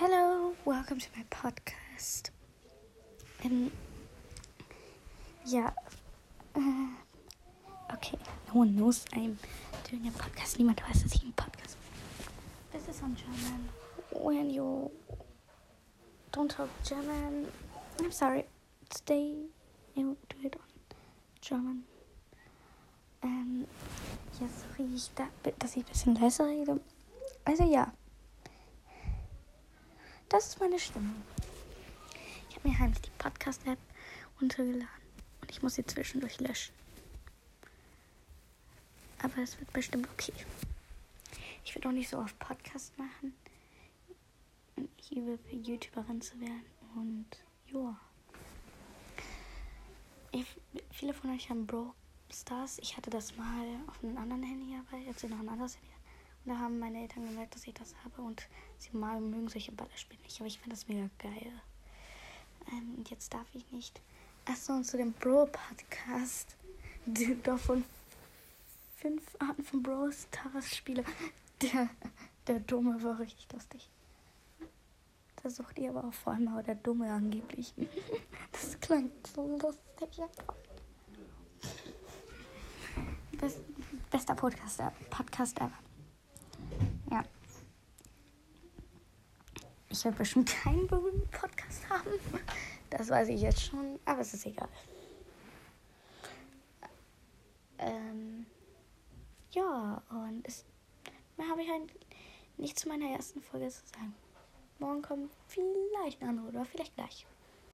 Hello, welcome to my podcast. Ähm, ja, äh, okay, no one knows I'm doing a podcast. Niemand weiß, dass ich einen Podcast mache. This is on German. When you don't talk German, I'm sorry. Today you do it on German. Ähm, ja, sorry, ich da, dass ich ein bisschen leiser rede. Also ja. Das ist meine Stimme. Ich habe mir heimlich die Podcast-App runtergeladen und ich muss sie zwischendurch löschen. Aber es wird bestimmt okay. Ich werde auch nicht so oft Podcast machen. Ich übe YouTuberin zu werden und. Ich, viele von euch haben Bro Stars. Ich hatte das mal auf einem anderen Handy, aber jetzt noch ein anderes Handy. Da haben meine Eltern gemerkt, dass ich das habe und sie mal mögen solche Ballerspiele nicht. Aber ich finde das mega geil. Ähm, und jetzt darf ich nicht. Achso, und zu dem Bro-Podcast. Doch von fünf Arten von Bro Stars Spiele. Der, der Dumme war richtig lustig. Da sucht ihr aber auch vor allem auch der Dumme angeblich. Das klang so lustig. Best, bester Podcaster, Podcast ever. Ja. Ich werde bestimmt keinen berühmten Podcast haben. Das weiß ich jetzt schon, aber es ist egal. Ähm, ja, und es, mehr habe ich halt nicht zu meiner ersten Folge zu sagen. Morgen kommt vielleicht eine andere oder vielleicht gleich.